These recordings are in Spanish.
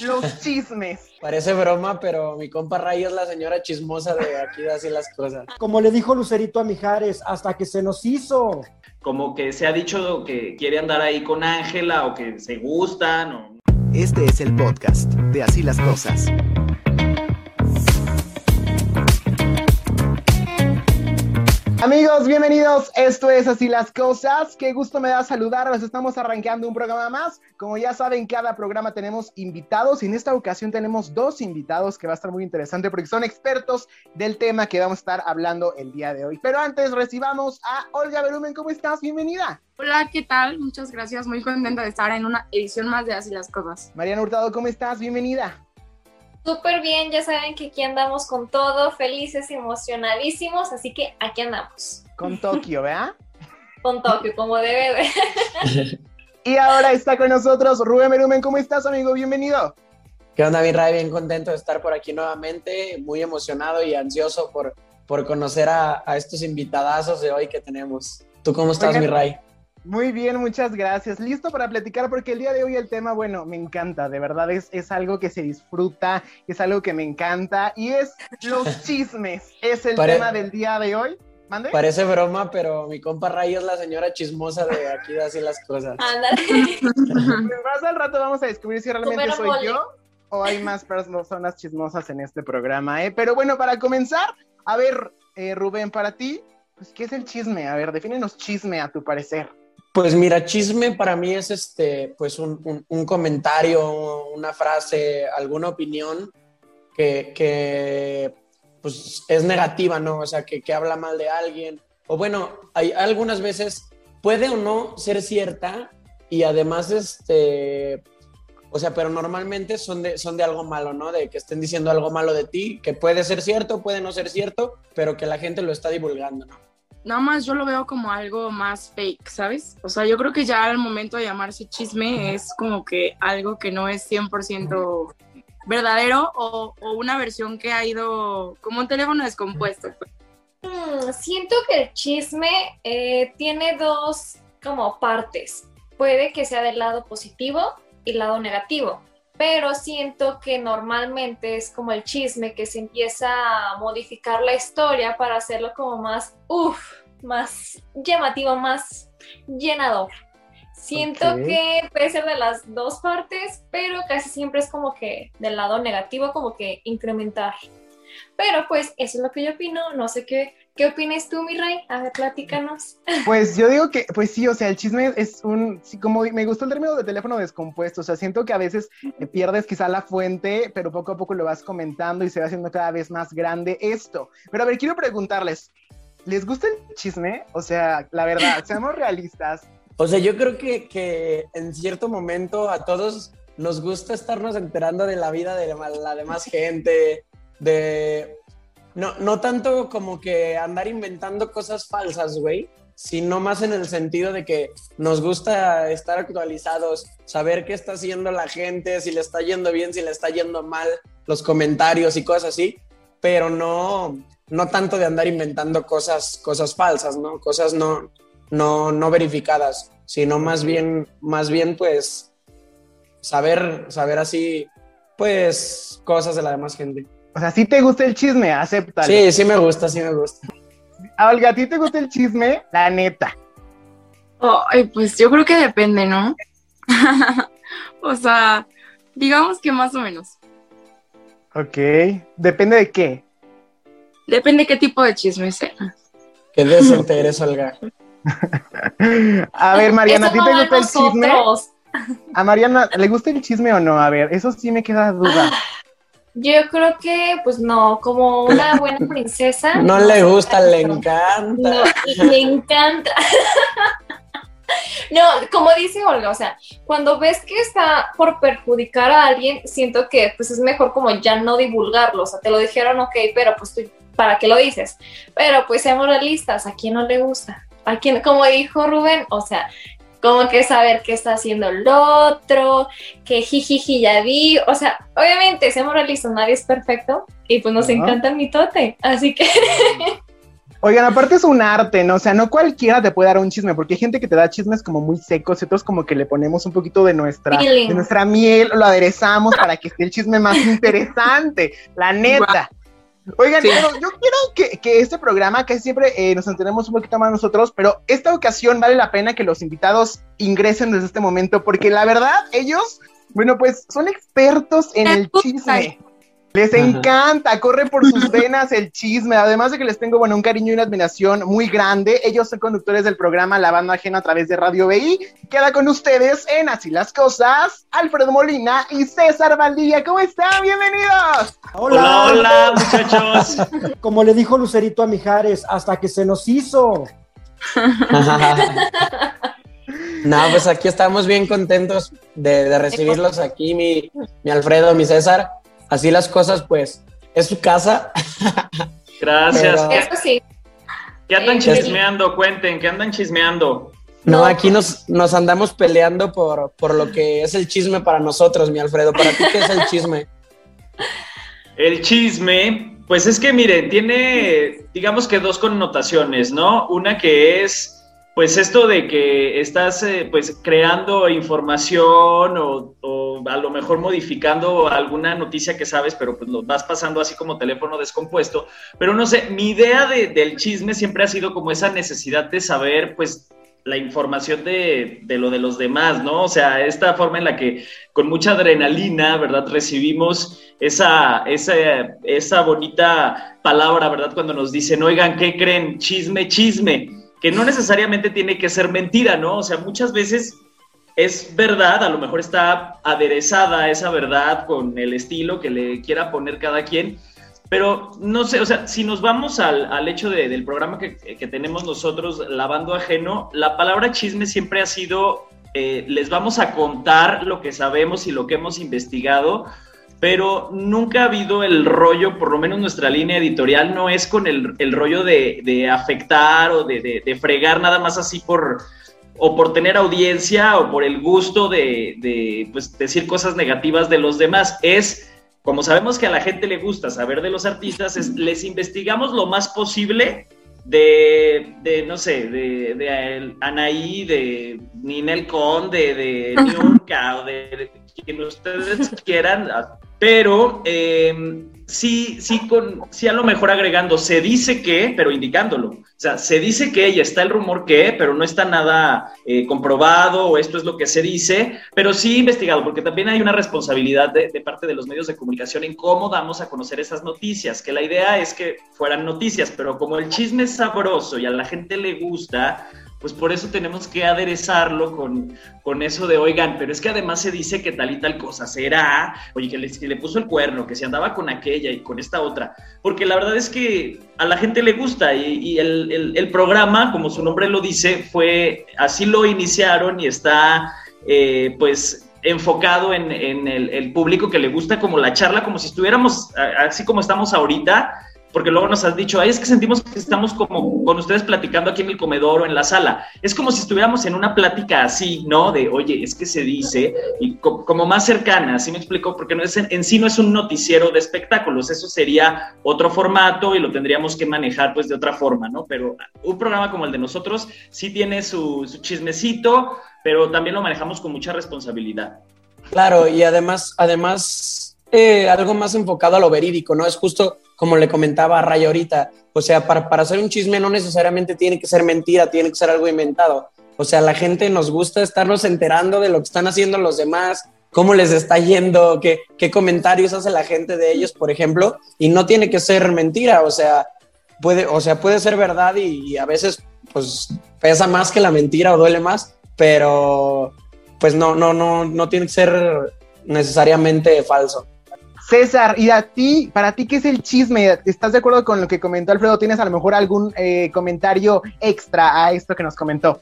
los chismes. Parece broma, pero mi compa Ray es la señora chismosa de aquí de así las cosas. Como le dijo Lucerito a Mijares, hasta que se nos hizo. Como que se ha dicho que quiere andar ahí con Ángela o que se gustan o... Este es el podcast de Así las Cosas. Amigos, bienvenidos. Esto es Así las Cosas. Qué gusto me da saludarlos. Estamos arrancando un programa más. Como ya saben, cada programa tenemos invitados y en esta ocasión tenemos dos invitados que va a estar muy interesante porque son expertos del tema que vamos a estar hablando el día de hoy. Pero antes recibamos a Olga Berumen. ¿Cómo estás? Bienvenida. Hola, ¿qué tal? Muchas gracias. Muy contenta de estar en una edición más de Así las Cosas. Mariana Hurtado, ¿cómo estás? Bienvenida. Súper bien, ya saben que aquí andamos con todo, felices, emocionadísimos, así que aquí andamos. Con Tokio, ¿verdad? con Tokio, como debe de. y ahora está con nosotros Rubén Merumen. ¿Cómo estás, amigo? Bienvenido. ¿Qué onda, mi Ray? Bien contento de estar por aquí nuevamente, muy emocionado y ansioso por, por conocer a, a estos invitadazos de hoy que tenemos. ¿Tú cómo estás, Oigan, mi Ray? Muy bien, muchas gracias. Listo para platicar porque el día de hoy el tema, bueno, me encanta, de verdad es, es algo que se disfruta, es algo que me encanta y es los chismes. Es el Pare- tema del día de hoy. ¿Mande? Parece broma, pero mi compa Ray es la señora chismosa de aquí de así las cosas. Ándale. Pues más al rato vamos a descubrir si realmente soy mole. yo o hay más personas chismosas en este programa, ¿eh? Pero bueno, para comenzar, a ver, eh, Rubén, para ti, pues, ¿qué es el chisme? A ver, defínenos chisme a tu parecer. Pues mira, chisme para mí es este, pues un, un- comentario, una frase, alguna opinión que, que, pues es negativa, ¿no? O sea, que, que habla mal de alguien. O bueno, hay algunas veces puede o no ser cierta y además, este, o sea, pero normalmente son de, son de algo malo, ¿no? De que estén diciendo algo malo de ti, que puede ser cierto, puede no ser cierto, pero que la gente lo está divulgando, ¿no? Nada más yo lo veo como algo más fake, ¿sabes? O sea, yo creo que ya al momento de llamarse chisme es como que algo que no es 100% verdadero o, una versión que ha ido como un teléfono descompuesto. pues. Mm, siento que el chisme eh, tiene dos como partes. Puede que sea del lado positivo y lado negativo, pero siento que normalmente es como el chisme que se empieza a modificar la historia para hacerlo como más, uff, más llamativo, más llenador. Siento Ok. que puede ser de las dos partes, pero casi siempre es como que del lado negativo, como que incrementar. Pero pues eso es lo que yo opino, no sé qué, qué opinas tú, mi rey, a ver, platícanos. Pues yo digo que, pues sí, o sea, el chisme es un, sí, como me gustó el término de teléfono descompuesto, o sea, siento que a veces eh, pierdes quizá la fuente, pero poco a poco lo vas comentando y se va haciendo cada vez más grande esto. Pero a ver, quiero preguntarles, ¿les gusta el chisme? O sea, la verdad, seamos realistas. O sea, yo creo que, que en cierto momento a todos nos gusta estarnos enterando de la vida de la, la demás gente, de... No, no tanto como que andar inventando cosas falsas, güey, sino más en el sentido de que nos gusta estar actualizados, saber qué está haciendo la gente, si le está yendo bien, si le está yendo mal, los comentarios y cosas así, pero no, no tanto de andar inventando cosas, cosas falsas, ¿no? Cosas no, no, no verificadas, sino más bien, más bien pues saber, saber así, pues cosas de la demás gente. O sea, si te gusta el chisme, acéptalo. Sí, sí me gusta, sí me gusta. Olga, ¿a ti te gusta el chisme? La neta. Ay, pues yo creo que depende, ¿no? o sea, digamos que más o menos. Ok. ¿Depende de qué? Depende qué tipo de chisme sea. Qué decente eres, Olga. A ver, Mariana, ¿a ti te gusta el chisme? A Mariana, ¿le gusta el chisme o no? A ver, eso sí me queda duda. Yo creo que, pues no, como una buena princesa. No le gusta, le encanta. No, y le encanta. No, como dice Olga, o sea, cuando ves que está por perjudicar a alguien, siento que pues es mejor como ya no divulgarlo, o sea, te lo dijeron, ok, pero pues tú, ¿para qué lo dices? Pero pues seamos realistas, ¿a quién no le gusta? ¿A quién, como dijo Rubén, o sea, como que saber qué está haciendo el otro, que jijiji ya vi, o sea, obviamente, seamos realistas, nadie es perfecto y pues nos encanta el mitote, así que Oigan, aparte es un arte, ¿no? O sea, no cualquiera te puede dar un chisme, porque hay gente que te da chismes como muy secos y otros como que le ponemos un poquito de nuestra, de nuestra miel, lo aderezamos para que esté el chisme más interesante, la neta. Oigan, Sí. pero yo quiero que, que este programa, que siempre eh, nos enteremos un poquito más nosotros, pero esta ocasión vale la pena que los invitados ingresen desde este momento, porque la verdad, ellos, bueno, pues son expertos en el chisme. Les Ajá. encanta, corre por sus venas el chisme. Además de que les tengo, bueno, un cariño y una admiración muy grande. Ellos son conductores del programa La Banda Ajena a través de Radio BI. Queda con ustedes en Así las Cosas, Alfredo Molina y César Valdivia. ¿Cómo están? Bienvenidos. Hola, hola, muchachos. Como le dijo Lucerito a Mijares, hasta que se nos hizo. no, pues aquí estamos bien contentos de, de recibirlos aquí, mi, mi Alfredo, mi César. Así las cosas, pues, es su casa. Gracias. Pero- ¿Qué, Eso sí. qué andan Sí. chismeando? Cuenten, ¿qué andan chismeando? No, No. aquí nos, nos andamos peleando por, por lo que es el chisme para nosotros, mi Alfredo. ¿Para ti qué es el chisme? El chisme, pues es que miren, tiene, digamos que dos connotaciones, ¿no? Una que es, pues esto de que estás, eh, pues, creando información o, a lo mejor modificando alguna noticia que sabes, pero pues lo vas pasando así como teléfono descompuesto. Pero no sé, mi idea de- del chisme siempre ha sido como esa necesidad de saber, pues, la información de, de lo de los demás, ¿no? O sea, esta forma en la que con mucha adrenalina, ¿verdad? Recibimos esa, esa, esa bonita palabra, ¿verdad? Cuando nos dicen, oigan, ¿qué creen? Chisme, chisme, que no necesariamente tiene que ser mentira, ¿no? O sea, muchas veces es verdad, a lo mejor está aderezada esa verdad con el estilo que le quiera poner cada quien, pero no sé, o sea, si nos vamos al, al hecho de- del programa que, que tenemos nosotros, Lavando Ajeno, la palabra chisme siempre ha sido, eh, les vamos a contar lo que sabemos y lo que hemos investigado, pero nunca ha habido el rollo, por lo menos nuestra línea editorial no es con el, el rollo de, de afectar o de, de- de fregar nada más así por o por tener audiencia o por el gusto de, pues, decir cosas negativas de los demás. Es, como sabemos que a la gente le gusta saber de los artistas, es, les investigamos lo más posible de, de no sé, de, de Anaí, de Ninel Conde, de Niurka o de, de quien ustedes quieran, pero eh, sí, sí, con, sí a lo mejor agregando, se dice que, pero indicándolo. O sea, se dice que y está el rumor que, pero no está nada eh, comprobado o esto es lo que se dice, pero sí investigado, porque también hay una responsabilidad de, de parte de los medios de comunicación en cómo damos a conocer esas noticias, que la idea es que fueran noticias, pero como el chisme es sabroso y a la gente le gusta, pues por eso tenemos que aderezarlo con, con eso de, oigan, pero es que además se dice que tal y tal cosa será, oye, que le, puso el cuerno, que se andaba con aquella y con esta otra, porque la verdad es que a la gente le gusta y, el, el- programa, como su nombre lo dice, fue, así lo iniciaron y está, eh, pues enfocado en, en el, el público que le gusta como la charla, como si estuviéramos así como estamos ahorita, porque luego nos has dicho, ay, es que sentimos que estamos como con ustedes platicando aquí en el comedor o en la sala. Es como si estuviéramos en una plática así, ¿no? De, oye, es que se dice, y co- como más cercana, ¿sí me explico? Porque no es, en, en sí no es un noticiero de espectáculos, eso sería otro formato y lo tendríamos que manejar pues de otra forma, ¿no? Pero un programa como el de nosotros sí tiene su, su chismecito, pero también lo manejamos con mucha responsabilidad. Claro, y además, además, eh, algo más enfocado a lo verídico, ¿no? Es justo como le comentaba a Ray ahorita. O sea, para, para hacer un chisme no necesariamente tiene que ser mentira, tiene que ser algo inventado. O sea, la gente nos gusta estarnos enterando de lo que están haciendo los demás, cómo les está yendo, qué, qué comentarios hace la gente de ellos, por ejemplo, y no tiene que ser mentira, o sea, puede, o sea, puede ser verdad y, y a veces pues pesa más que la mentira o duele más, pero pues no, no, no, no tiene que ser necesariamente falso. César, y a ti, para ti, ¿qué es el chisme? ¿Estás de acuerdo con lo que comentó Alfredo? ¿Tienes a lo mejor algún eh, comentario extra a esto que nos comentó?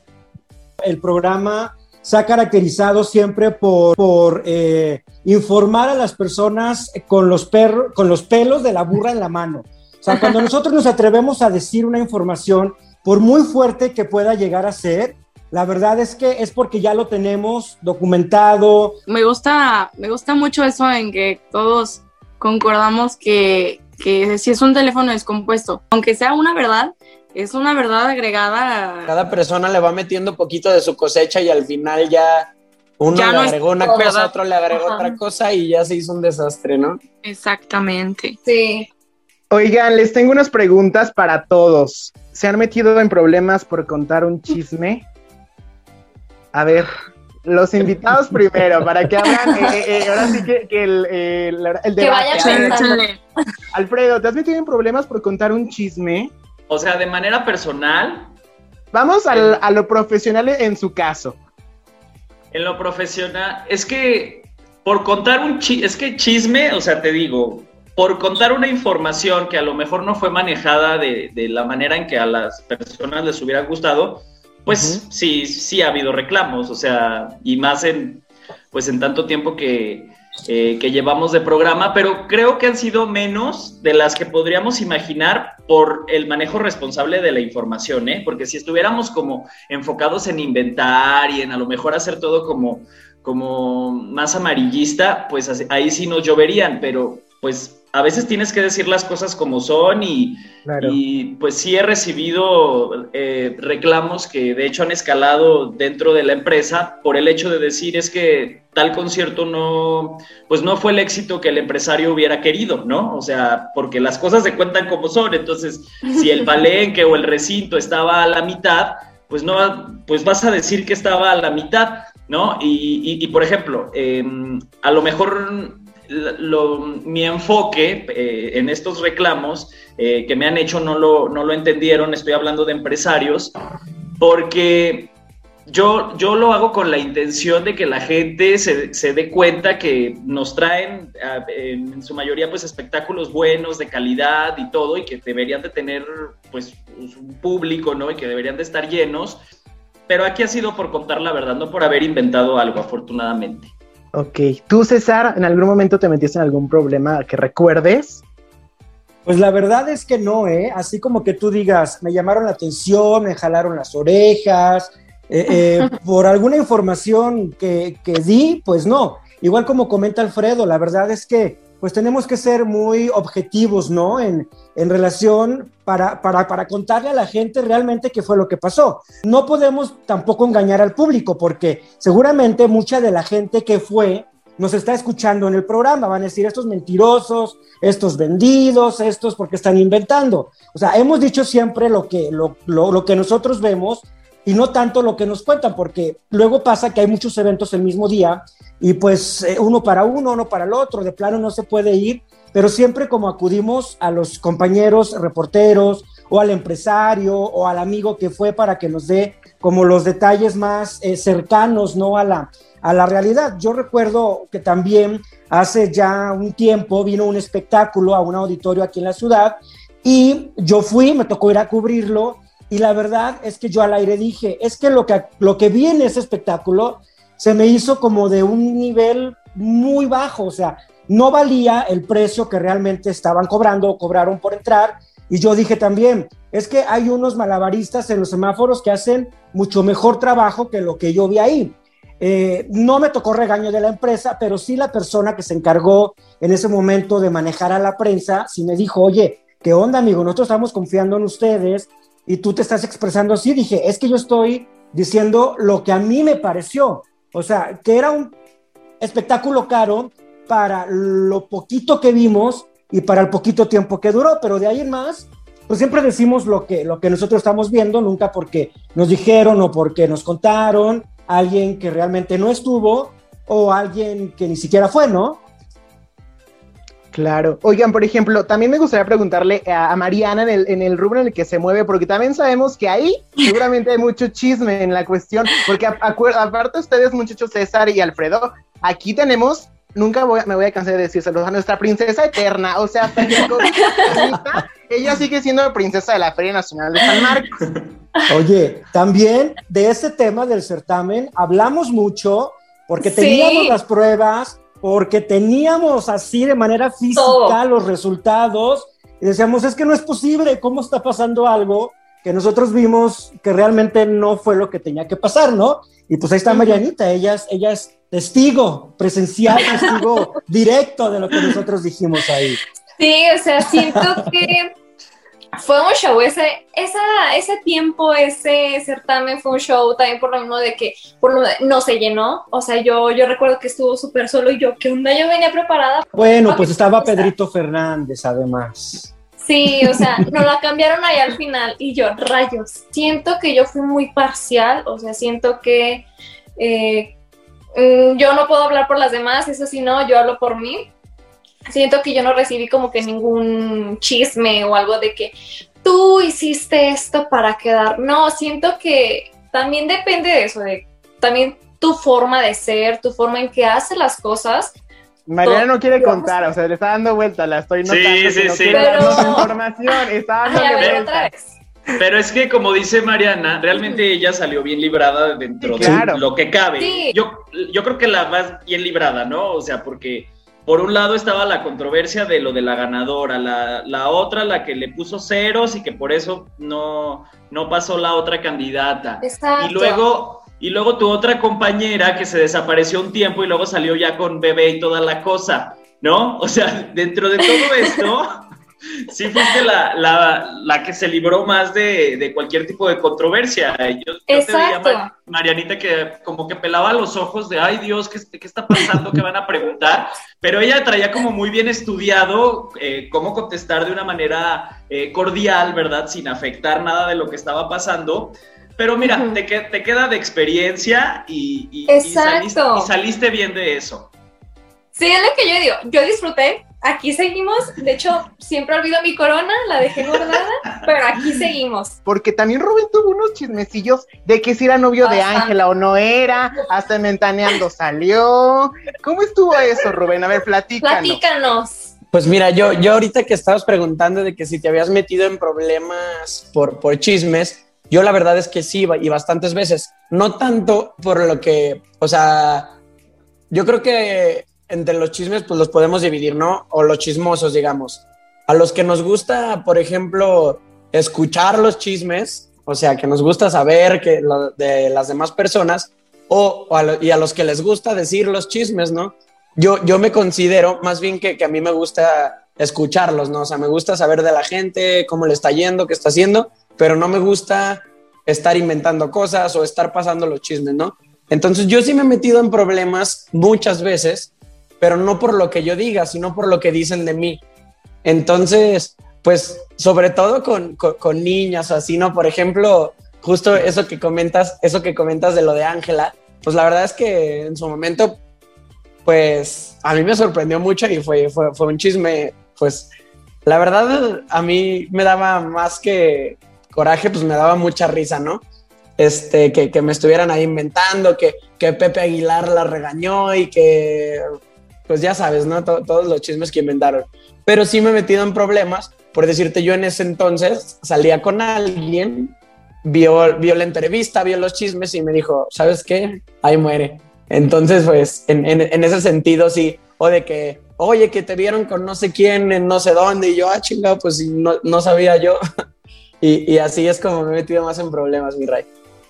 El programa se ha caracterizado siempre por, por eh, informar a las personas con los, perros, con los pelos de la burra en la mano. O sea, cuando nosotros nos atrevemos a decir una información, por muy fuerte que pueda llegar a ser, la verdad es que es porque ya lo tenemos documentado. Me gusta, me gusta mucho eso en que todos concordamos que, que si es un teléfono descompuesto, aunque sea una verdad, es una verdad agregada. Cada persona le va metiendo poquito de su cosecha y al final ya uno Ya le no agregó una todo, cosa, ¿verdad? otro le agregó Ajá. otra cosa y ya se hizo un desastre, ¿no? Exactamente. Sí. Oigan, les tengo unas preguntas para todos. ¿Se han metido en problemas por contar un chisme? A ver, los invitados primero, para que hablan. eh, eh, eh, ahora sí que, que el, eh, el, el Que debate. vaya. Alfredo, ¿te has metido en problemas por contar un chisme? O sea, de manera personal, Vamos al- a lo profesional en su caso. en lo profesional, es que por contar un chisme, es que chisme, o sea, te digo, por contar una información que a lo mejor no fue manejada de, de la manera en que a las personas les hubiera gustado, pues sí, sí ha habido reclamos, o sea, y más en, pues en tanto tiempo que, eh, que llevamos de programa, pero creo que han sido menos de las que podríamos imaginar por el manejo responsable de la información, ¿eh? Porque si estuviéramos como enfocados en inventar y en a lo mejor hacer todo como, como más amarillista, pues ahí sí nos lloverían, pero pues a veces tienes que decir las cosas como son y, Claro. y pues sí he recibido eh, reclamos que de hecho han escalado dentro de la empresa por el hecho de decir es que tal concierto no, pues no fue el éxito que el empresario hubiera querido, ¿no? O sea, porque las cosas se cuentan como son, entonces si el palenque o el recinto estaba a la mitad, pues no, pues vas a decir que estaba a la mitad, ¿no? Y, y- y, por ejemplo, eh, a lo mejor lo- mi enfoque eh, en estos reclamos eh, que me han hecho no lo, no lo entendieron, estoy hablando de empresarios, porque yo, yo lo hago con la intención de que la gente se, se dé cuenta que nos traen en su mayoría pues espectáculos buenos, de calidad y todo, y que deberían de tener pues un público, ¿no? Y que deberían de estar llenos. Pero aquí ha sido por contar la verdad, no por haber inventado algo, afortunadamente. Ok. ¿Tú, César, en algún momento te metiste en algún problema que recuerdes? Pues la verdad es que no, ¿eh? Así como que tú digas, me llamaron la atención, me jalaron las orejas, eh, eh, por alguna información que, que di, pues no. Igual como comenta Alfredo, la verdad es que pues tenemos que ser muy objetivos, ¿no? En, en relación para, para, para contarle a la gente realmente qué fue lo que pasó. No podemos tampoco engañar al público porque seguramente mucha de la gente que fue nos está escuchando en el programa, van a decir estos mentirosos, estos vendidos, estos porque están inventando. O sea, hemos dicho siempre lo que, lo, lo, lo que nosotros vemos y no tanto lo que nos cuentan, porque luego pasa que hay muchos eventos el mismo día y pues eh, uno para uno, uno para el otro, de plano no se puede ir, pero siempre como acudimos a los compañeros reporteros o al empresario o al amigo que fue para que nos dé como los detalles más eh, cercanos, ¿no? A la, a la realidad. Yo recuerdo que también hace ya un tiempo vino un espectáculo a un auditorio aquí en la ciudad y yo fui, me tocó ir a cubrirlo y la verdad es que yo al aire dije, es que lo que, lo que vi en ese espectáculo se me hizo como de un nivel muy bajo, o sea, no valía el precio que realmente estaban cobrando o cobraron por entrar. Y yo dije también, es que hay unos malabaristas en los semáforos que hacen mucho mejor trabajo que lo que yo vi ahí. Eh, no me tocó regaño de la empresa, pero sí la persona que se encargó en ese momento de manejar a la prensa, sí me dijo, oye, ¿qué onda, amigo? Nosotros estamos confiando en ustedes y tú te estás expresando así. Dije, es que yo estoy diciendo lo que a mí me pareció. O sea, que era un espectáculo caro para lo poquito que vimos y para el poquito tiempo que duró, pero de ahí en más, pues siempre decimos lo que, lo que nosotros estamos viendo, nunca porque nos dijeron o porque nos contaron, alguien que realmente no estuvo o alguien que ni siquiera fue, ¿no? Claro. Oigan, por ejemplo, también me gustaría preguntarle a, a Mariana en el, en el rubro en el que se mueve, porque también sabemos que ahí seguramente hay mucho chisme en la cuestión, porque a- acuer- aparte ustedes, muchachos César y Alfredo, aquí tenemos, nunca voy a- me voy a cansar de decírselo, a nuestra princesa eterna, o sea, hasta que ella sigue siendo la princesa de la Feria Nacional de San Marcos. Oye, también de ese tema del certamen hablamos mucho porque Sí. teníamos las pruebas, porque teníamos así de manera física Todo. los resultados y decíamos, es que no es posible, ¿cómo está pasando algo que nosotros vimos que realmente no fue lo que tenía que pasar, ¿no? Y pues ahí está Marianita, ella es, ella es testigo presencial, testigo directo de lo que nosotros dijimos ahí. Sí, o sea, siento que fue un show, ese, esa, ese tiempo, ese certamen fue un show también por lo mismo de que por lo, no se llenó. O sea, yo, yo recuerdo que estuvo súper solo y yo, ¿qué onda? Yo venía preparada. Bueno, pues estaba Pedrito Fernández además. Sí, o sea, nos la cambiaron ahí al final y yo, rayos, siento que yo fui muy parcial, o sea, siento que eh, mm, yo no puedo hablar por las demás, eso sí, no, yo hablo por mí. Siento que yo no recibí como que ningún chisme o algo de que tú hiciste esto para quedar. No, siento que también depende de eso, de también tu forma de ser, tu forma en que haces las cosas Mariana no quiere contar, o sea, le está dando vuelta, la estoy notando. Sí, sí, no sí. Pero- información, está Ay, dando a ver, vuelta. otra vez. Pero es que, como dice Mariana, realmente ella salió bien librada dentro Sí, claro. de lo que cabe. Sí. Yo, yo creo que la más bien librada, ¿no? O sea, porque por un lado estaba la controversia de lo de la ganadora, la, la otra, la que le puso ceros y que por eso no, no pasó la otra candidata. Exacto. Y luego, y luego tu otra compañera que se desapareció un tiempo y luego salió ya con bebé y toda la cosa, ¿no? O sea, dentro de todo esto, sí fuiste la, la, la que se libró más de, de cualquier tipo de controversia. Yo, yo te veía, Marianita, que como que pelaba los ojos de, ay Dios, ¿qué, qué está pasando? ¿Qué van a preguntar? Pero ella traía como muy bien estudiado eh, cómo contestar de una manera eh, cordial, ¿verdad? Sin afectar nada de lo que estaba pasando. Pero mira, te, te queda de experiencia y, y- y Exacto. saliste, y saliste bien de eso. Sí, es lo que yo digo. Yo disfruté. Aquí seguimos. De hecho, siempre olvido mi corona, la dejé guardada, pero aquí seguimos. Porque también Rubén tuvo unos chismecillos de que si era novio de. Ángela o no era, hasta en Mentaneando salió. ¿Cómo estuvo eso, Rubén? A ver, platícanos. Platícanos. Pues mira, yo, yo ahorita que estabas preguntando de que si te habías metido en problemas por, por chismes, yo la verdad es que sí, y bastantes veces. No tanto por lo que, o sea, yo creo que entre los chismes pues los podemos dividir, ¿no? O los chismosos, digamos. A los que nos gusta, por ejemplo, escuchar los chismes, o sea, que nos gusta saber que de las demás personas, o, a y a los que les gusta decir los chismes, ¿no? Yo, yo me considero más bien que, que a mí me gusta escucharlos, ¿no? O sea, me gusta saber de la gente, cómo le está yendo, qué está haciendo, pero no me gusta estar inventando cosas o estar pasando los chismes, ¿no? Entonces yo sí me he metido en problemas muchas veces, pero no por lo que yo diga, sino por lo que dicen de mí. Entonces, pues sobre todo con, con, con niñas o así, ¿no? Por ejemplo, justo eso que comentas, eso que comentas de lo de Ángela, pues la verdad es que en su momento, pues a mí me sorprendió mucho y fue, fue, fue un chisme, pues la verdad a mí me daba más que coraje, pues me daba mucha risa, ¿no? Este, que, que me estuvieran ahí inventando, que, que Pepe Aguilar la regañó y que, pues ya sabes, ¿no? To- todos los chismes que inventaron. Pero sí me he metido en problemas, por decirte, yo en ese entonces salía con alguien, vio, vio la entrevista, vio los chismes y me dijo, ¿sabes qué? Ahí muere. Entonces, pues, en, ese sentido, sí, o de que, oye, que te vieron con no sé quién en no sé dónde, y yo, ah, chingado, pues no, no sabía yo. y, y así es como me he metido más en problemas, mi rey.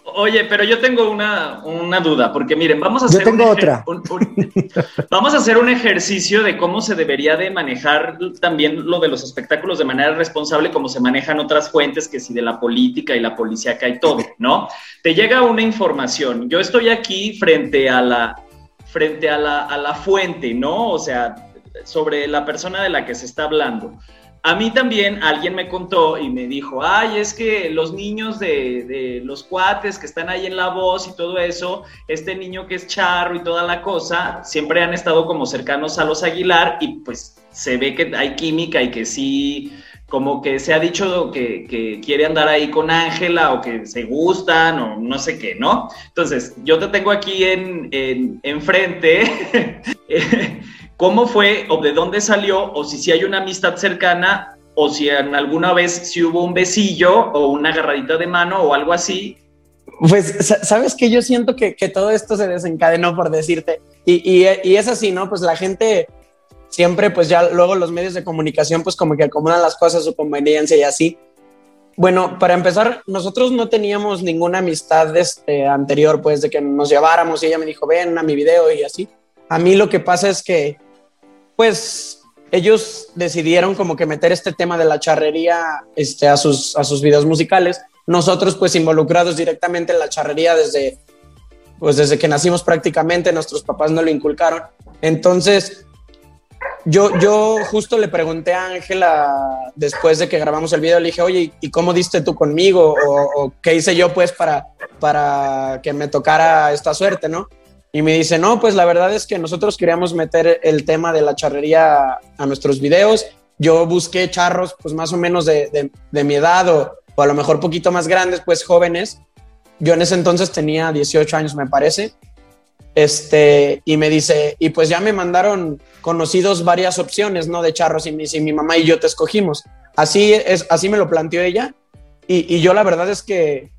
Oye, pero yo tengo una, una duda, porque miren, vamos a hacer un tengo otra. un- un- vamos a hacer un ejercicio de cómo se debería de manejar también lo de los espectáculos de manera responsable, como se manejan otras fuentes, que si de la política y la policíaca y todo, ¿no? Te llega una información. Yo estoy aquí frente a la, frente a la, a la fuente, ¿no? O sea, sobre la persona de la que se está hablando. A mí también alguien me contó y me dijo, ay, es que los niños de, de los cuates que están ahí en la voz y todo eso, este niño que es charro y toda la cosa, siempre han estado como cercanos a los Aguilar y pues se ve que hay química y que sí, como que se ha dicho que, que quiere andar ahí con Ángela o que se gustan o no sé qué, ¿no? Entonces, yo te tengo aquí en, en, enfrente. ¿Cómo fue o de dónde salió o si sí hay una amistad cercana o si en alguna vez si hubo un besillo o una agarradita de mano o algo así? Pues, sa- ¿sabes que Yo siento que, que todo esto se desencadenó por decirte. Y, y, y es así, ¿no? Pues la gente siempre, pues ya luego los medios de comunicación, pues como que acomodan las cosas a su conveniencia y así. Bueno, para empezar, nosotros no teníamos ninguna amistad este, anterior, pues de que nos lleváramos y ella me dijo, ven a mi video y así. A mí lo que pasa es que, pues, ellos decidieron como que meter este tema de la charrería este, a, sus, a sus videos musicales. Nosotros pues involucrados directamente en la charrería desde, pues desde que nacimos prácticamente, nuestros papás no lo inculcaron. Entonces, yo, yo justo le pregunté a Ángela después de que grabamos el video, le dije, oye, ¿y cómo diste tú conmigo? O, qué hice yo pues para, para que me tocara esta suerte, ¿no? Y me dice, no, pues la verdad es que nosotros queríamos meter el tema de la charrería a nuestros videos. Yo busqué charros pues más o menos de, de, mi edad o, a lo mejor poquito más grandes, pues jóvenes. Yo en ese entonces tenía 18 años, me parece. Este, y me dice, y pues ya me mandaron conocidos varias opciones, ¿no? De charros y mi, mi mamá y yo te escogimos. Así, es, así me lo planteó ella. Y, y, yo la verdad es que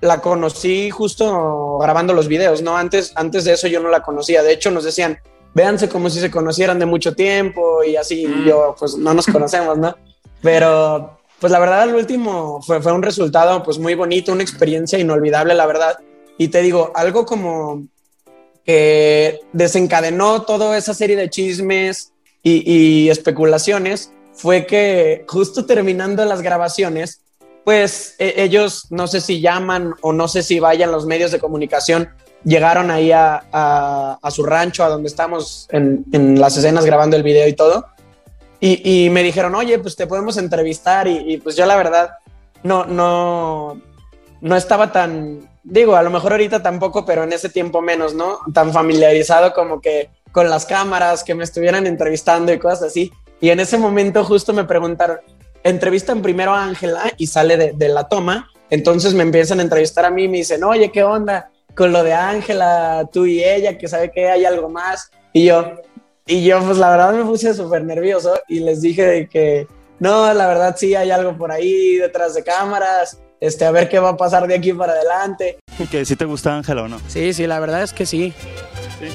la conocí justo grabando los videos, ¿no? Antes, antes de eso yo no la conocía. De hecho, nos decían, véanse como si se conocieran de mucho tiempo y así. Mm. yo, pues no nos conocemos, ¿no? Pero, pues la verdad, al último fue, fue un resultado, pues muy bonito, una experiencia inolvidable, la verdad. Y te digo, algo como que desencadenó toda esa serie de chismes y, especulaciones fue que justo terminando las grabaciones, pues e, ellos no sé si llaman o no sé si vayan los medios de comunicación, llegaron ahí a, su rancho, a donde estamos en, las escenas grabando el video y todo, y, me dijeron, oye, pues te podemos entrevistar y, y, pues yo la verdad no, no, no estaba tan, digo, a lo mejor ahorita tampoco, pero en ese tiempo menos, ¿no? Tan familiarizado como que con las cámaras, que me estuvieran entrevistando y cosas así. Y en ese momento justo me preguntaron, entrevistan primero a Ángela y sale de, la toma, entonces me empiezan a entrevistar a mí y me dicen, oye, ¿qué onda con lo de Ángela, tú y ella, que sabe que hay algo más? Y yo, y yo pues la verdad me puse súper nervioso y les dije que no, la verdad sí hay algo por ahí detrás de cámaras, este, a ver qué va a pasar de aquí para adelante. ¿Que si te gusta Ángela o no? Sí, sí, la verdad es que sí.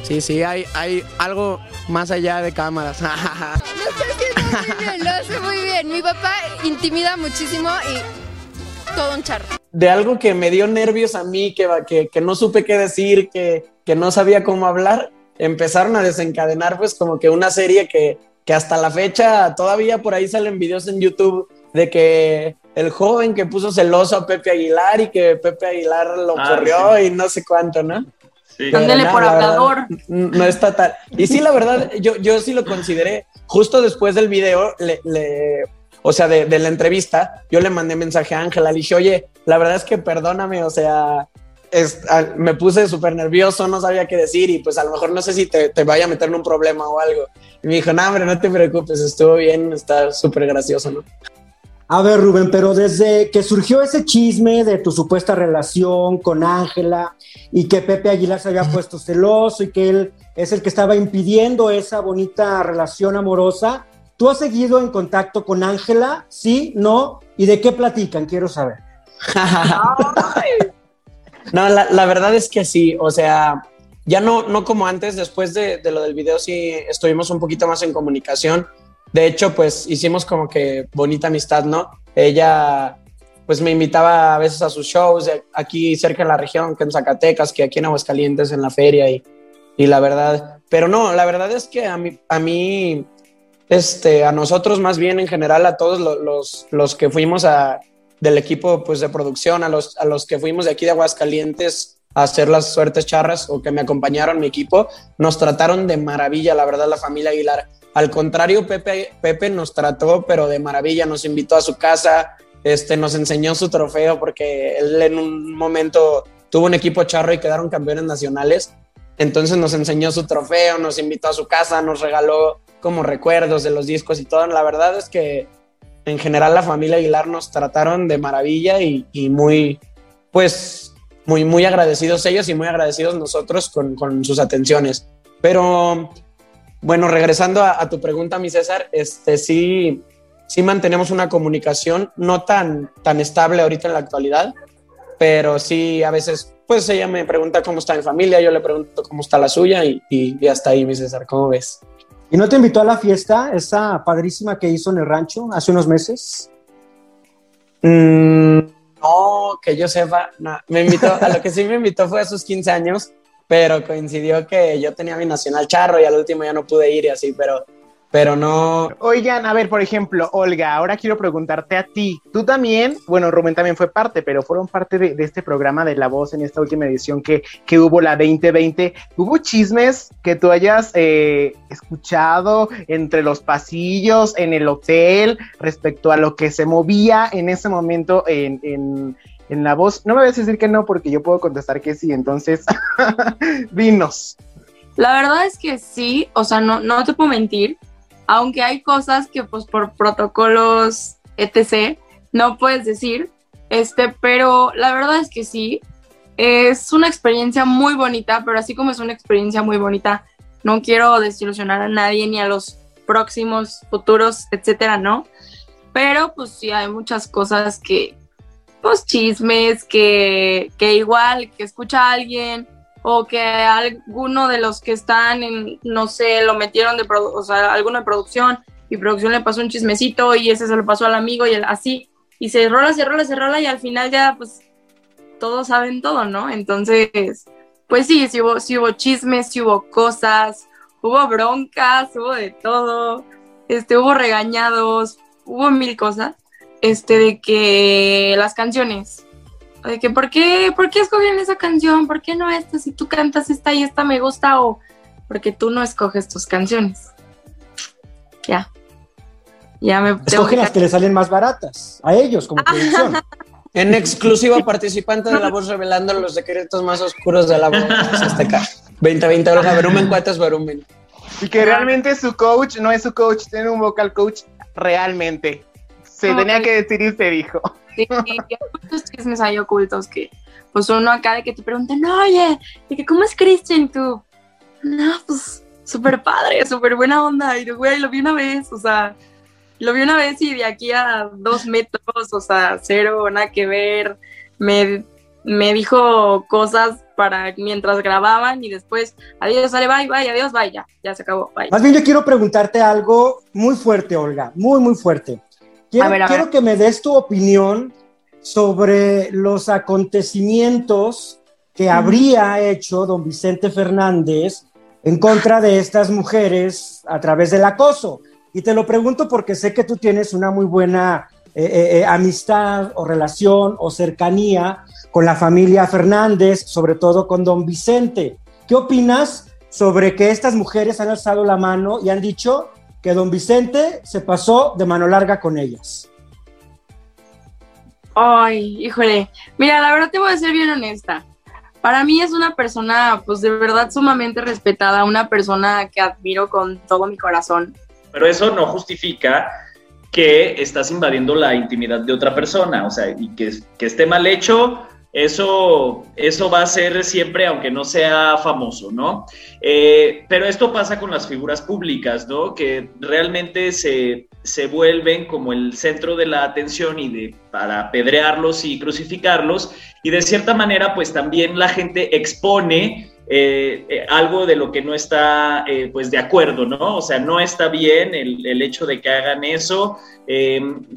Sí, sí, hay, hay algo más allá de cámaras. lo está haciendo muy bien, lo hace muy bien. Mi papá intimida muchísimo y todo un charro. De algo que me dio nervios a mí, que, que, que no supe qué decir, que, que no sabía cómo hablar, empezaron a desencadenar pues como que una serie que, que hasta la fecha todavía por ahí salen videos en YouTube de que el joven que puso celoso a Pepe Aguilar y que Pepe Aguilar lo ah, corrió y no sé cuánto, ¿no? Sí. Ándale por hablador. No está tal. Y sí, la verdad, yo, yo sí lo consideré. Justo después del video, le, o sea, de, la entrevista, yo le mandé mensaje a Ángela, le dije, oye, la verdad es que perdóname, o sea, me puse súper nervioso, no sabía qué decir y pues a lo mejor no sé si te, te vaya a meter en un problema o algo. Y me dijo, no, hombre, no te preocupes, estuvo bien, está súper gracioso, ¿no? A ver, Rubén, pero desde que surgió ese chisme de tu supuesta relación con Ángela y que Pepe Aguilar se había puesto celoso y que él es el que estaba impidiendo esa bonita relación amorosa, ¿tú has seguido en contacto con Ángela? ¿Sí? ¿No? ¿Y de qué platican? Quiero saber. no, la, verdad es que sí, o sea, ya no, no como antes, después de, de lo del video sí estuvimos un poquito más en comunicación de hecho, pues hicimos como que bonita amistad, ¿no? Ella pues me invitaba a veces a sus shows aquí cerca de la región, que en Zacatecas, que aquí en Aguascalientes, en la feria y, y la verdad, pero no, la verdad es que a mí, a mí, este, a nosotros más bien en general, a todos los, los, que fuimos a, del equipo pues de producción, a los, a los que fuimos de aquí de Aguascalientes hacer las suertes charras o que me acompañaron mi equipo, nos trataron de maravilla, la verdad, la familia Aguilar. Al contrario, Pepe, Pepe nos trató, pero de maravilla, nos invitó a su casa, este, nos enseñó su trofeo porque él en un momento tuvo un equipo charro y quedaron campeones nacionales. Entonces nos enseñó su trofeo, nos invitó a su casa, nos regaló como recuerdos de los discos y todo. La verdad es que en general la familia Aguilar nos trataron de maravilla y, muy, pues, muy, muy agradecidos ellos y muy agradecidos nosotros con, con sus atenciones. Pero bueno, regresando a, tu pregunta, mi César, este, sí, sí mantenemos una comunicación no tan, tan estable ahorita en la actualidad, pero sí a veces, pues ella me pregunta cómo está mi familia, yo le pregunto cómo está la suya y, y, hasta ahí, mi César, ¿cómo ves? ¿Y no te invitó a la fiesta, esa padrísima que hizo en el rancho hace unos meses? Mm, no, que yo sepa, no. Me invitó, a lo que sí me invitó fue a sus 15 años, pero coincidió que yo tenía mi nacional charro y al último ya no pude ir y así, pero pero no. Oigan, a ver, por ejemplo, Olga, ahora quiero preguntarte a ti. Tú también, bueno, Rubén también fue parte, pero fueron parte de, de este programa de La Voz en esta última edición que, que hubo la 2020. ¿Hubo chismes que tú hayas eh, escuchado entre los pasillos, en el hotel, respecto a lo que se movía en ese momento en, en, en La Voz? No me vas a decir que no, porque yo puedo contestar que sí, entonces, dinos. La verdad es que sí, o sea, no, no te puedo mentir, aunque hay cosas que pues por protocolos, etc., no puedes decir, este, pero la verdad es que sí, es una experiencia muy bonita, pero así como es una experiencia muy bonita, no quiero desilusionar a nadie ni a los próximos futuros, etcétera, ¿no? Pero pues sí hay muchas cosas que, pues chismes, que, que igual, que escucha a alguien, o que alguno de los que están en, no sé, lo metieron de, o sea, alguna de producción y producción le pasó un chismecito y ese se lo pasó al amigo y el, así, y se rola, se rola, se rola y al final ya pues todos saben todo, ¿no? Entonces, pues sí, sí hubo, sí hubo chismes, sí hubo cosas, hubo broncas, hubo de todo, este, hubo regañados, hubo mil cosas, este, de que las canciones, de que ¿por qué, ¿por qué escogen esa canción? ¿Por qué no esta? Si tú cantas esta y esta me gusta o porque tú no escoges tus canciones. Ya. Ya me Escogen las que le salen más baratas a ellos como producción. En exclusiva participante de La Voz revelando los secretos más oscuros de La Voz Azteca. 2020 horas, volumen, ¿cuántos volumen? Y que realmente su coach no es su coach, tiene un vocal coach realmente. Se tenía que decir y se dijo. Sí, hay muchos chismes ahí ocultos que, pues uno acá de que te preguntan, oye, ¿y que cómo es Christian tú? No, pues súper padre, súper buena onda. Y güey, lo vi una vez, o sea, lo vi una vez y de aquí a dos metros, o sea, cero, nada que ver. Me, me dijo cosas para mientras grababan y después, adiós, sale, bye, bye, adiós, bye, ya, ya se acabó, bye. Más bien yo quiero preguntarte algo muy fuerte, Olga, muy, muy fuerte. Quiero, A ver, a quiero ver. que me des tu opinión sobre los acontecimientos que habría hecho don Vicente Fernández en contra de estas mujeres a través del acoso. Y te lo pregunto porque sé que tú tienes una muy buena eh, eh, eh, amistad o relación o cercanía con la familia Fernández, sobre todo con don Vicente. ¿Qué opinas sobre que estas mujeres han alzado la mano y han dicho que don Vicente se pasó de mano larga con ellas? Ay, híjole. Mira, la verdad te voy a ser bien honesta. Para mí es una persona, pues de verdad sumamente respetada, una persona que admiro con todo mi corazón. Pero eso no justifica que estás invadiendo la intimidad de otra persona, o sea, y que, que esté mal hecho, eso, eso va a ser siempre, aunque no sea famoso, ¿no? Eh, pero esto pasa con las figuras públicas, ¿no? Que realmente se, se vuelven como el centro de la atención y de, para apedrearlos y crucificarlos, y de cierta manera, pues también la gente expone eh, eh, algo de lo que no está eh, pues de acuerdo, ¿no? O sea, no está bien el, hecho de que hagan eso.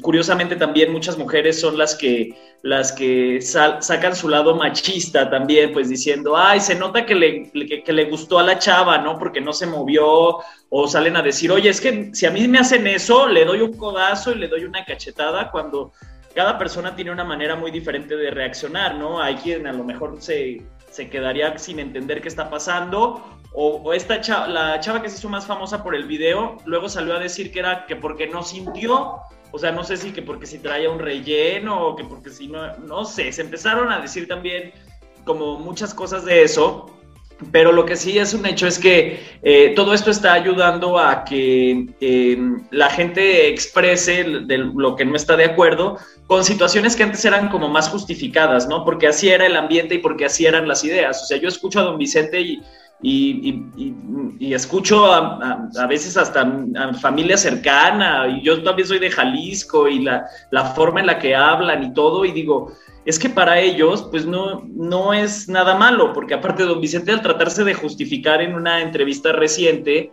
Curiosamente también muchas mujeres son las que, las que sacan su lado machista también, pues diciendo, ay, se nota que le, que, que le gustó a la chava, ¿no? Porque no se movió, o salen a decir, oye, es que si a mí me hacen eso, le doy un codazo y le doy una cachetada cuando cada persona tiene una manera muy diferente de reaccionar, ¿no? Hay quien a lo mejor se, se quedaría sin entender qué está pasando, o, esta chava, la chava que se hizo más famosa por el video, luego salió a decir que era que porque no sintió, o sea, no sé si que porque si traía un relleno, o que porque si no, no sé, se empezaron a decir también como muchas cosas de eso, pero lo que sí es un hecho es que eh, todo esto está ayudando a que eh, la gente exprese de lo que no está de acuerdo con situaciones que antes eran como más justificadas, ¿no? Porque así era el ambiente y porque así eran las ideas. O sea, yo escucho a don Vicente y, y, escucho a, a- a veces hasta a familia cercana, y yo también soy de Jalisco, y la, la forma en la que hablan y todo, y digo, es que para ellos, pues no, no es nada malo, porque aparte don Vicente al tratarse de justificar en una entrevista reciente,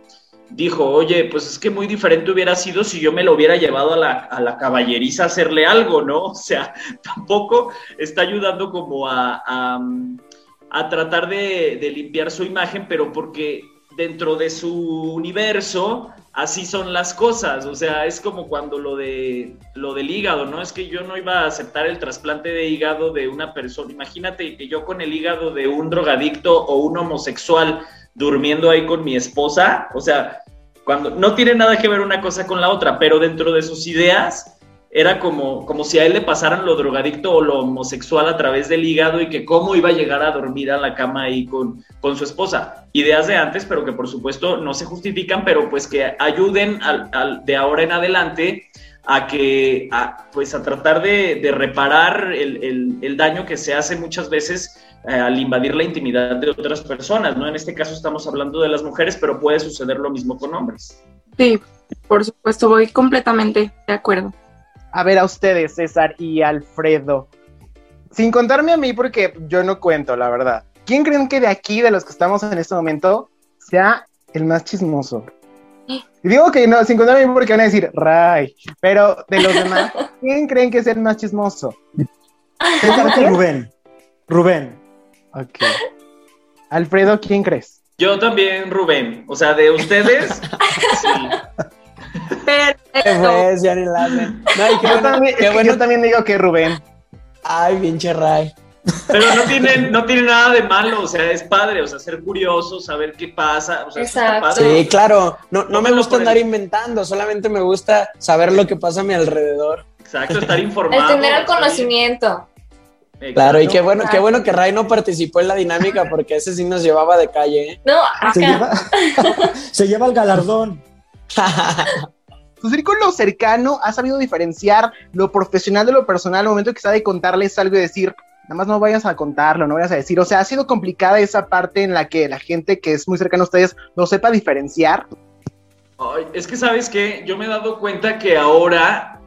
dijo, oye, pues es que muy diferente hubiera sido si yo me lo hubiera llevado a la, a la caballeriza a hacerle algo, ¿no? O sea, tampoco está ayudando como a, a, tratar de, de limpiar su imagen, pero porque dentro de su universo así son las cosas, o sea, es como cuando lo de lo del hígado, ¿no? Es que yo no iba a aceptar el trasplante de hígado de una persona. Imagínate que yo con el hígado de un drogadicto o un homosexual durmiendo ahí con mi esposa, o sea, cuando no tiene nada que ver una cosa con la otra, pero dentro de sus ideas era como, como si a él le pasaran lo drogadicto o lo homosexual a través del hígado y que cómo iba a llegar a dormir a la cama ahí con, con su esposa. Ideas de antes, pero que por supuesto no se justifican, pero pues que ayuden al, de ahora en adelante a que, a, pues a tratar de, reparar el, el, el, daño que se hace muchas veces eh, al invadir la intimidad de otras personas, ¿no? En este caso estamos hablando de las mujeres, pero puede suceder lo mismo con hombres. Sí, por supuesto, voy completamente de acuerdo a ver a ustedes, César y Alfredo. Sin contarme a mí, porque yo no cuento, la verdad. ¿Quién creen que de aquí, de los que estamos en este momento, sea el más chismoso? Y digo que no, sin contarme a mí, porque van a decir, Ray. Pero de los demás, ¿quién creen que es el más chismoso? Rubén. Rubén. Ok. Alfredo, ¿quién crees? Yo también, Rubén. O sea, de ustedes, sí. Pues, ya ni la no, qué yo, también, qué bueno. yo también digo que Rubén. Ay, pinche Ray. Pero no tiene, no tiene nada de malo, o sea, es padre, o sea, ser curioso, saber qué pasa. O sea, Exacto. Sí, claro, no, no, me gusta andar inventando, solamente me gusta saber lo que pasa a mi alrededor. Exacto, estar informado. El tener el conocimiento. Exacto. Claro, y qué bueno, qué bueno que Ray no participó en la dinámica porque ese sí nos llevaba de calle. ¿eh? No, acá. Se lleva, se lleva el galardón. tu círculo cercano ha sabido diferenciar lo profesional de lo personal al momento que sabe contarles algo y decir, nada más no vayas a contarlo, no vayas a decir. O sea, ha sido complicada esa parte en la que la gente que es muy cercana a ustedes no sepa diferenciar. Es que sabes que yo me he dado cuenta que ahora,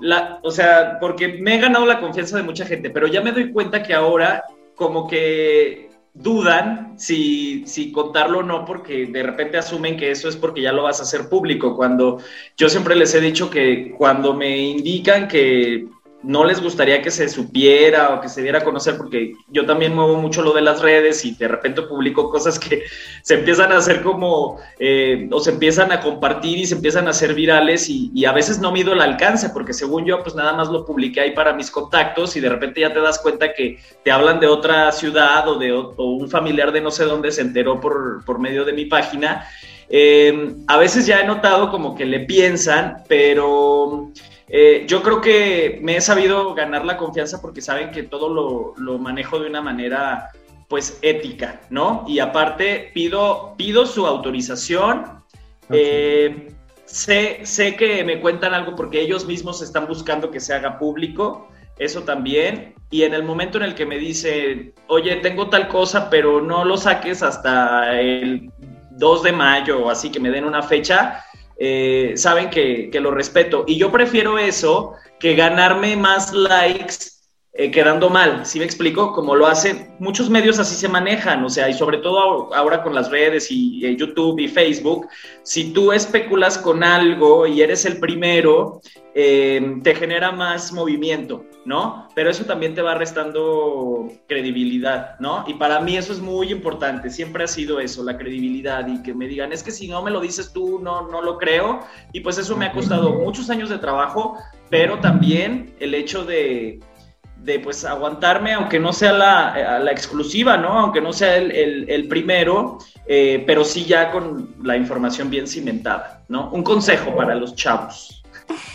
la, o sea, porque me he ganado la confianza de mucha gente, pero ya me doy cuenta que ahora como que dudan si, si, contarlo o no, porque de repente asumen que eso es porque ya lo vas a hacer público. Cuando yo siempre les he dicho que cuando me indican que no les gustaría que se supiera o que se diera a conocer, porque yo también muevo mucho lo de las redes y de repente publico cosas que se empiezan a hacer como, eh, o se empiezan a compartir y se empiezan a hacer virales y, y, a veces no mido el alcance, porque según yo, pues nada más lo publiqué ahí para mis contactos y de repente ya te das cuenta que te hablan de otra ciudad o de o un familiar de no sé dónde se enteró por, por medio de mi página. Eh, a veces ya he notado como que le piensan, pero eh, yo creo que me he sabido ganar la confianza porque saben que todo lo, lo manejo de una manera pues ética, ¿no? Y aparte pido, pido su autorización. Okay. Eh, sé, sé que me cuentan algo porque ellos mismos están buscando que se haga público, eso también. Y en el momento en el que me dicen, oye, tengo tal cosa, pero no lo saques hasta el 2 de mayo, así que me den una fecha, eh, saben que, que, lo respeto. Y yo prefiero eso que ganarme más likes eh, quedando mal, ¿sí me explico? Como lo hacen, muchos medios así se manejan, o sea, y sobre todo ahora con las redes y eh, YouTube y Facebook, si tú especulas con algo y eres el primero, eh, te genera más movimiento, ¿no? Pero eso también te va restando credibilidad, ¿no? Y para mí eso es muy importante, siempre ha sido eso, la credibilidad y que me digan, es que si no me lo dices tú, no, no lo creo, y pues eso me ha costado muchos años de trabajo, pero también el hecho de de pues aguantarme, aunque no sea la, la exclusiva, ¿no? Aunque no sea el, el, el primero, eh, pero sí ya con la información bien cimentada, ¿no? Un consejo para los chavos.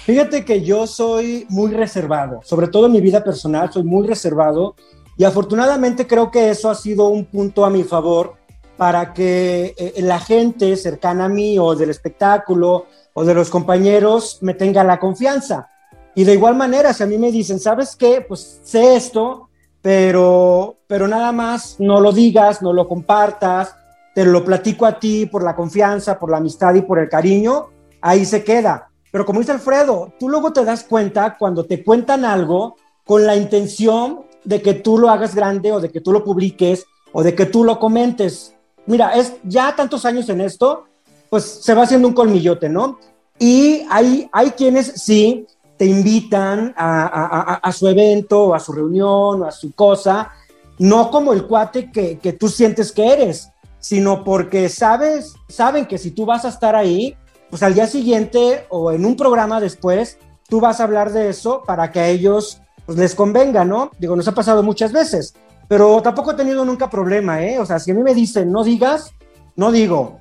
Fíjate que yo soy muy reservado, sobre todo en mi vida personal, soy muy reservado y afortunadamente creo que eso ha sido un punto a mi favor para que eh, la gente cercana a mí o del espectáculo o de los compañeros me tenga la confianza y de igual manera, si a mí me dicen, ¿sabes qué? Pues sé esto, pero, pero nada más no lo digas, no lo compartas, te lo platico a ti por la confianza, por la amistad y por el cariño, ahí se queda. Pero como dice Alfredo, tú luego te das cuenta cuando te cuentan algo con la intención de que tú lo hagas grande o de que tú lo publiques o de que tú lo comentes. Mira, es ya tantos años en esto, pues se va haciendo un colmillote, ¿no? Y hay, hay quienes sí te invitan a, a, a, su evento, a su reunión, a su cosa, no como el cuate que, que tú sientes que eres, sino porque sabes, saben que si tú vas a estar ahí, pues al día siguiente o en un programa después, tú vas a hablar de eso para que a ellos pues, les convenga, ¿no? Digo, nos ha pasado muchas veces, pero tampoco he tenido nunca problema, ¿eh? O sea, si a mí me dicen no digas, no digo.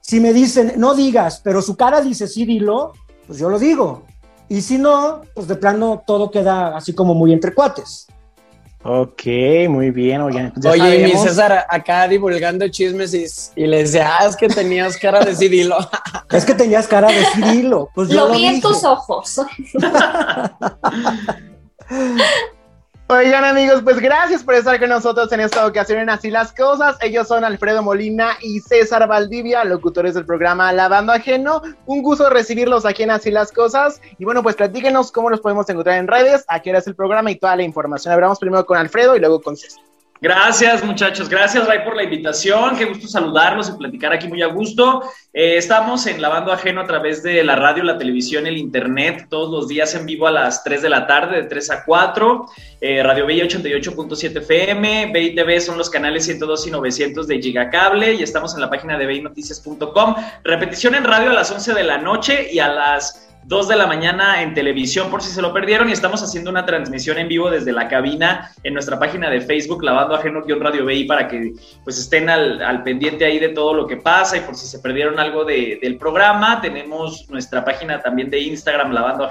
Si me dicen no digas, pero su cara dice sí, dilo, pues yo lo digo. Y si no, pues de plano todo queda así como muy entre cuates. Ok, muy bien, oye. Oye, mi César acá divulgando chismes y, le decía, ah, es que tenías cara de sí, dilo. es que tenías cara de sí, dilo. Pues lo, vi en tus ojos. Oigan amigos, pues gracias por estar con nosotros en esta ocasión en Así las Cosas. Ellos son Alfredo Molina y César Valdivia, locutores del programa Lavando Ajeno. Un gusto recibirlos aquí en Así las Cosas. Y bueno, pues platíquenos cómo los podemos encontrar en redes, a qué hora es el programa y toda la información. Hablamos primero con Alfredo y luego con César. Gracias, muchachos. Gracias, Ray, por la invitación. Qué gusto saludarlos y platicar aquí muy a gusto. Eh, estamos en Lavando Ajeno a través de la radio, la televisión, el internet, todos los días en vivo a las 3 de la tarde, de 3 a 4. Eh, radio Bella 88.7 FM, BITV son los canales 102 y 900 de Gigacable y estamos en la página de beinoticias.com. Repetición en radio a las 11 de la noche y a las 2 de la mañana en televisión por si se lo perdieron y estamos haciendo una transmisión en vivo desde la cabina en nuestra página de Facebook Lavando Ajeno-Radio BI para que pues estén al, pendiente ahí de todo lo que pasa y por si se perdieron algo del programa tenemos nuestra página también de Instagram Lavando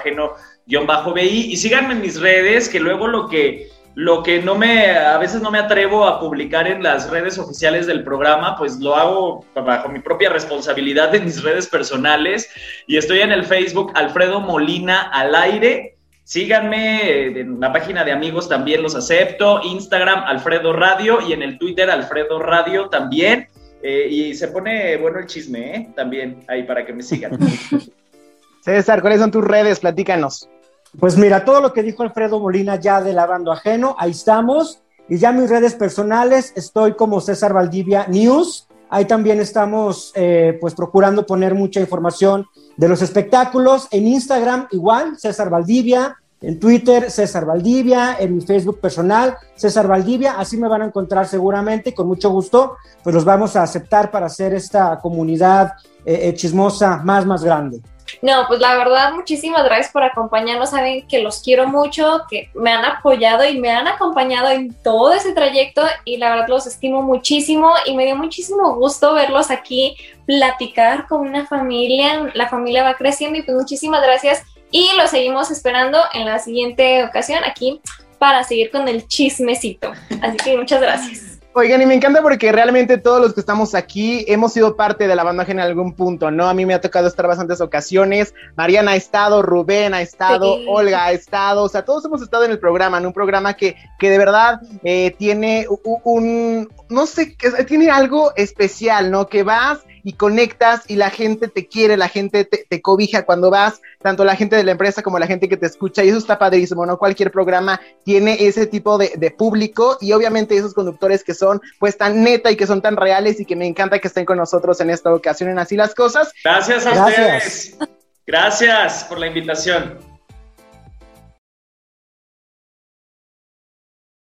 Ajeno-BI y síganme en mis redes que luego lo que lo que no me, a veces no me atrevo a publicar en las redes oficiales del programa, pues lo hago bajo mi propia responsabilidad en mis redes personales. Y estoy en el Facebook Alfredo Molina al aire. Síganme en la página de amigos también los acepto. Instagram Alfredo Radio y en el Twitter Alfredo Radio también. Eh, y se pone bueno el chisme, ¿eh? También ahí para que me sigan. César, ¿cuáles son tus redes? Platícanos. Pues mira, todo lo que dijo Alfredo Molina ya de lavando ajeno, ahí estamos. Y ya mis redes personales, estoy como César Valdivia News. Ahí también estamos eh, pues procurando poner mucha información de los espectáculos. En Instagram igual, César Valdivia. En Twitter, César Valdivia. En mi Facebook personal, César Valdivia. Así me van a encontrar seguramente y con mucho gusto. Pues los vamos a aceptar para hacer esta comunidad eh, eh, chismosa más, más grande. No, pues la verdad, muchísimas gracias por acompañarnos. Saben que los quiero mucho, que me han apoyado y me han acompañado en todo ese trayecto y la verdad los estimo muchísimo y me dio muchísimo gusto verlos aquí platicar con una familia. La familia va creciendo y pues muchísimas gracias y los seguimos esperando en la siguiente ocasión aquí para seguir con el chismecito. Así que muchas gracias. Oigan, y me encanta porque realmente todos los que estamos aquí hemos sido parte de la banda en algún punto, ¿no? A mí me ha tocado estar bastantes ocasiones. Mariana ha estado, Rubén ha estado, Olga ha estado, o sea, todos hemos estado en el programa, en un programa que, que de verdad eh, tiene un, no sé, tiene algo especial, ¿no? Que vas y conectas y la gente te quiere, la gente te, cobija cuando vas, tanto la gente de la empresa como la gente que te escucha, y eso está padrísimo, ¿no? Cualquier programa tiene ese tipo de, público y obviamente esos conductores que son pues tan neta y que son tan reales y que me encanta que estén con nosotros en esta ocasión en Así las Cosas. Gracias a ustedes. Gracias por la invitación.